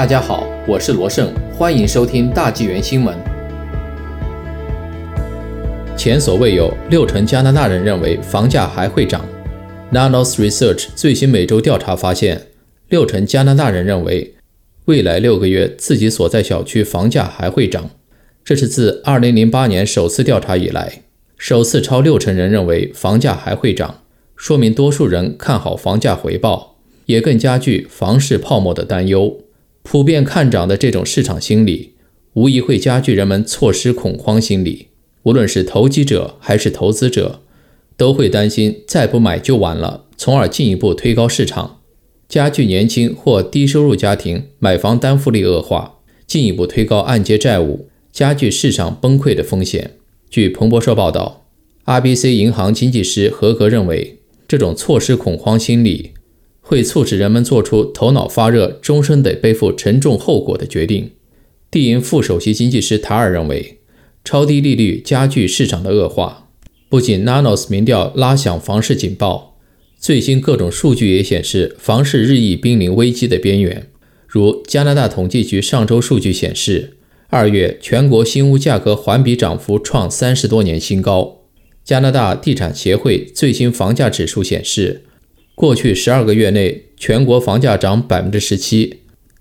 大家好，我是罗胜，欢迎收听大纪元新闻。前所未有，六成加拿大人认为房价还会涨。Nanos Research 最新每周调查发现，六成加拿大人认为未来六个月自己所在小区房价还会涨，这是自2008年首次调查以来，首次超六成人认为房价还会涨，说明多数人看好房价回报，也更加剧房市泡沫的担忧。普遍看涨的这种市场心理，无疑会加剧人们错失恐慌心理。无论是投机者还是投资者，都会担心再不买就晚了，从而进一步推高市场，加剧年轻或低收入家庭买房担负力恶化，进一步推高按揭债务，加剧市场崩溃的风险。据彭博社报道，RBC 银行经济师合格认为，这种错失恐慌心理。会促使人们做出头脑发热、终身得背负沉重后果的决定。地银副首席经济师塔尔认为，超低利率加剧市场的恶化。不仅 Nanos 民调拉响房市警报，最新各种数据也显示房市日益濒临危机的边缘。如加拿大统计局上周数据显示，二月全国新屋价格环比涨幅创三十多年新高。加拿大地产协会最新房价指数显示。过去十二个月内，全国房价涨百分之十七，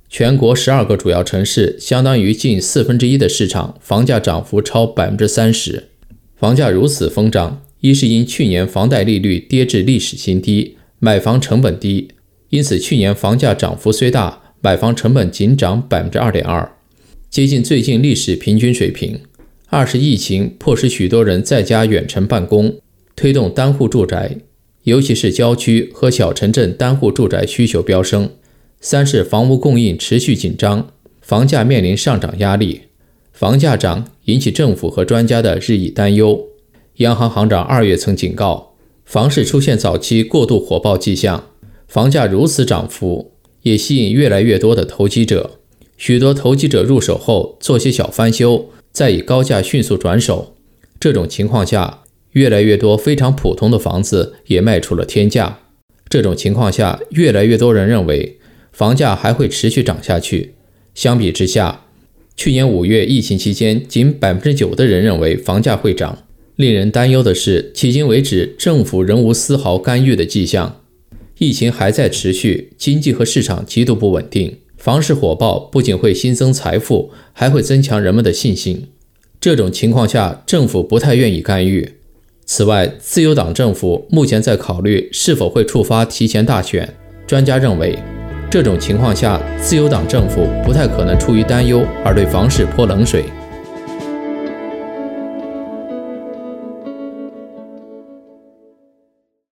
全国十二个主要城市，相当于近四分之一的市场，房价涨幅超百分之三十。房价如此疯涨，一是因去年房贷利率跌至历史新低，买房成本低，因此去年房价涨幅虽大，买房成本仅涨百分之二点二，接近最近历史平均水平。二是疫情迫使许多人在家远程办公，推动单户住宅。尤其是郊区和小城镇单户住宅需求飙升。三是房屋供应持续紧张，房价面临上涨压力。房价涨引起政府和专家的日益担忧。央行行长二月曾警告，房市出现早期过度火爆迹象。房价如此涨幅，也吸引越来越多的投机者。许多投机者入手后做些小翻修，再以高价迅速转手。这种情况下。越来越多非常普通的房子也卖出了天价。这种情况下，越来越多人认为房价还会持续涨下去。相比之下，去年五月疫情期间，仅百分之九的人认为房价会涨。令人担忧的是，迄今为止，政府仍无丝毫干预的迹象。疫情还在持续，经济和市场极度不稳定。房市火爆不仅会新增财富，还会增强人们的信心。这种情况下，政府不太愿意干预。此外，自由党政府目前在考虑是否会触发提前大选。专家认为，这种情况下，自由党政府不太可能出于担忧而对房市泼冷水。